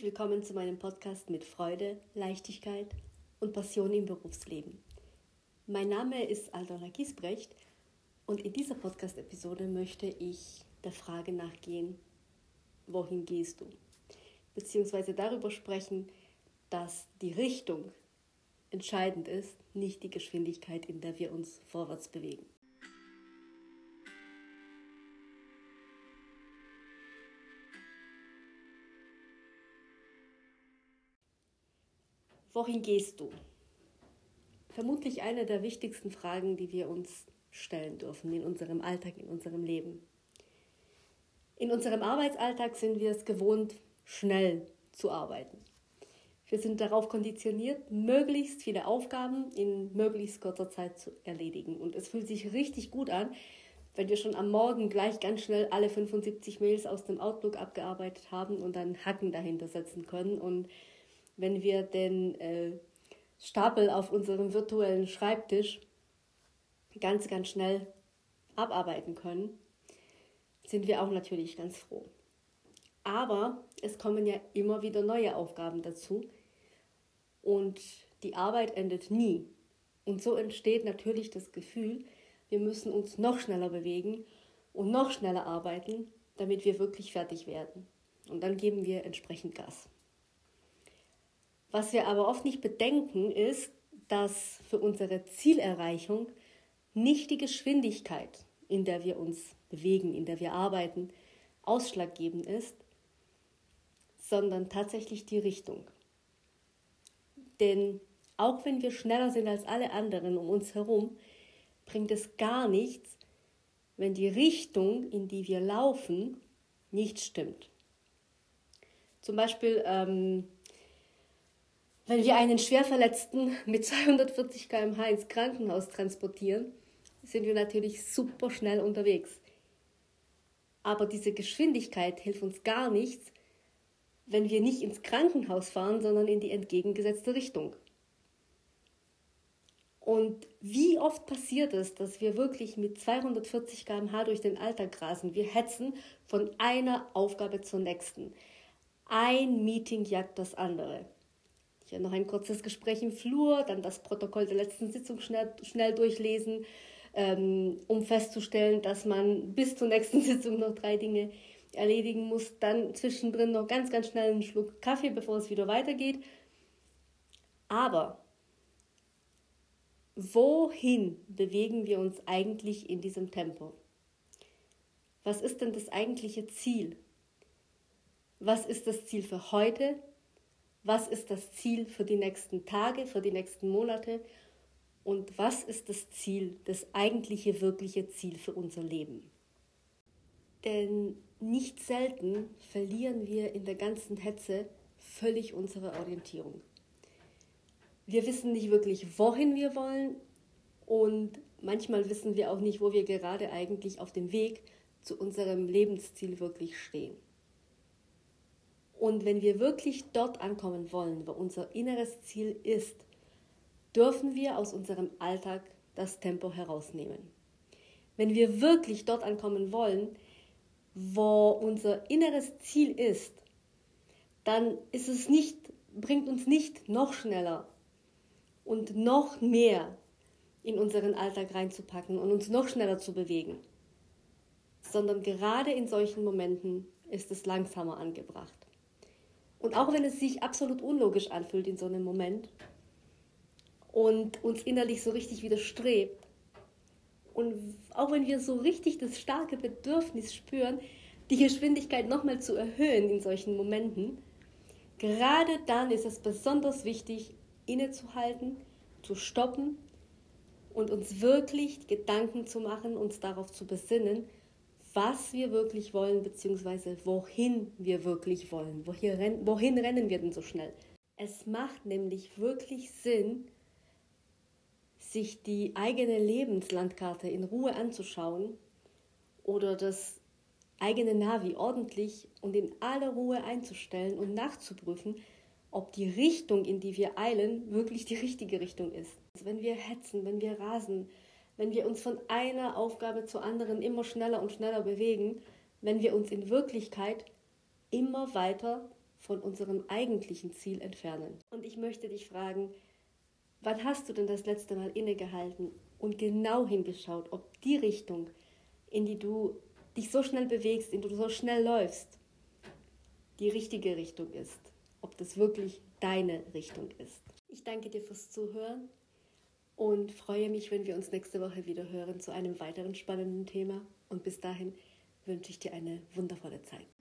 Herzlich willkommen zu meinem Podcast mit Freude, Leichtigkeit und Passion im Berufsleben. Mein Name ist Aldona Giesbrecht und in dieser Podcast-Episode möchte ich der Frage nachgehen, wohin gehst du? Beziehungsweise darüber sprechen, dass die Richtung entscheidend ist, nicht die Geschwindigkeit, in der wir uns vorwärts bewegen. Wohin gehst du? Vermutlich eine der wichtigsten Fragen, die wir uns stellen dürfen in unserem Alltag, in unserem Leben. In unserem Arbeitsalltag sind wir es gewohnt, schnell zu arbeiten. Wir sind darauf konditioniert, möglichst viele Aufgaben in möglichst kurzer Zeit zu erledigen. Und es fühlt sich richtig gut an, wenn wir schon am Morgen gleich ganz schnell alle 75 Mails aus dem Outlook abgearbeitet haben und dann Hacken dahinter setzen können und wenn wir den äh, Stapel auf unserem virtuellen Schreibtisch ganz, ganz schnell abarbeiten können, sind wir auch natürlich ganz froh. Aber es kommen ja immer wieder neue Aufgaben dazu und die Arbeit endet nie. Und so entsteht natürlich das Gefühl, wir müssen uns noch schneller bewegen und noch schneller arbeiten, damit wir wirklich fertig werden. Und dann geben wir entsprechend Gas. Was wir aber oft nicht bedenken, ist, dass für unsere Zielerreichung nicht die Geschwindigkeit, in der wir uns bewegen, in der wir arbeiten, ausschlaggebend ist, sondern tatsächlich die Richtung. Denn auch wenn wir schneller sind als alle anderen um uns herum, bringt es gar nichts, wenn die Richtung, in die wir laufen, nicht stimmt. Zum Beispiel ähm, wenn wir einen Schwerverletzten mit 240 km/h ins Krankenhaus transportieren, sind wir natürlich super schnell unterwegs. Aber diese Geschwindigkeit hilft uns gar nichts, wenn wir nicht ins Krankenhaus fahren, sondern in die entgegengesetzte Richtung. Und wie oft passiert es, dass wir wirklich mit 240 km/h durch den Alltag rasen? Wir hetzen von einer Aufgabe zur nächsten. Ein Meeting jagt das andere. Ja, noch ein kurzes Gespräch im Flur, dann das Protokoll der letzten Sitzung schnell, schnell durchlesen, ähm, um festzustellen, dass man bis zur nächsten Sitzung noch drei Dinge erledigen muss. Dann zwischendrin noch ganz, ganz schnell einen Schluck Kaffee, bevor es wieder weitergeht. Aber wohin bewegen wir uns eigentlich in diesem Tempo? Was ist denn das eigentliche Ziel? Was ist das Ziel für heute? Was ist das Ziel für die nächsten Tage, für die nächsten Monate und was ist das Ziel, das eigentliche, wirkliche Ziel für unser Leben. Denn nicht selten verlieren wir in der ganzen Hetze völlig unsere Orientierung. Wir wissen nicht wirklich, wohin wir wollen und manchmal wissen wir auch nicht, wo wir gerade eigentlich auf dem Weg zu unserem Lebensziel wirklich stehen. Und wenn wir wirklich dort ankommen wollen, wo unser inneres Ziel ist, dürfen wir aus unserem Alltag das Tempo herausnehmen. Wenn wir wirklich dort ankommen wollen, wo unser inneres Ziel ist, dann ist es nicht, bringt uns nicht noch schneller und noch mehr in unseren Alltag reinzupacken und uns noch schneller zu bewegen, sondern gerade in solchen Momenten ist es langsamer angebracht. Und auch wenn es sich absolut unlogisch anfühlt in so einem Moment und uns innerlich so richtig widerstrebt, und auch wenn wir so richtig das starke Bedürfnis spüren, die Geschwindigkeit nochmal zu erhöhen in solchen Momenten, gerade dann ist es besonders wichtig, innezuhalten, zu stoppen und uns wirklich Gedanken zu machen, uns darauf zu besinnen, was wir wirklich wollen, beziehungsweise wohin wir wirklich wollen. Wohin, wohin rennen wir denn so schnell? Es macht nämlich wirklich Sinn, sich die eigene Lebenslandkarte in Ruhe anzuschauen oder das eigene Navi ordentlich und in aller Ruhe einzustellen und nachzuprüfen, ob die Richtung, in die wir eilen, wirklich die richtige Richtung ist. Also wenn wir hetzen, wenn wir rasen, wenn wir uns von einer Aufgabe zur anderen immer schneller und schneller bewegen, wenn wir uns in Wirklichkeit immer weiter von unserem eigentlichen Ziel entfernen. Und ich möchte dich fragen, wann hast du denn das letzte Mal innegehalten und genau hingeschaut, ob die Richtung, in die du dich so schnell bewegst, in die du so schnell läufst, die richtige Richtung ist, ob das wirklich deine Richtung ist. Ich danke dir fürs Zuhören und freue mich, wenn wir uns nächste Woche wieder hören zu einem weiteren spannenden Thema. Und bis dahin wünsche ich dir eine wundervolle Zeit.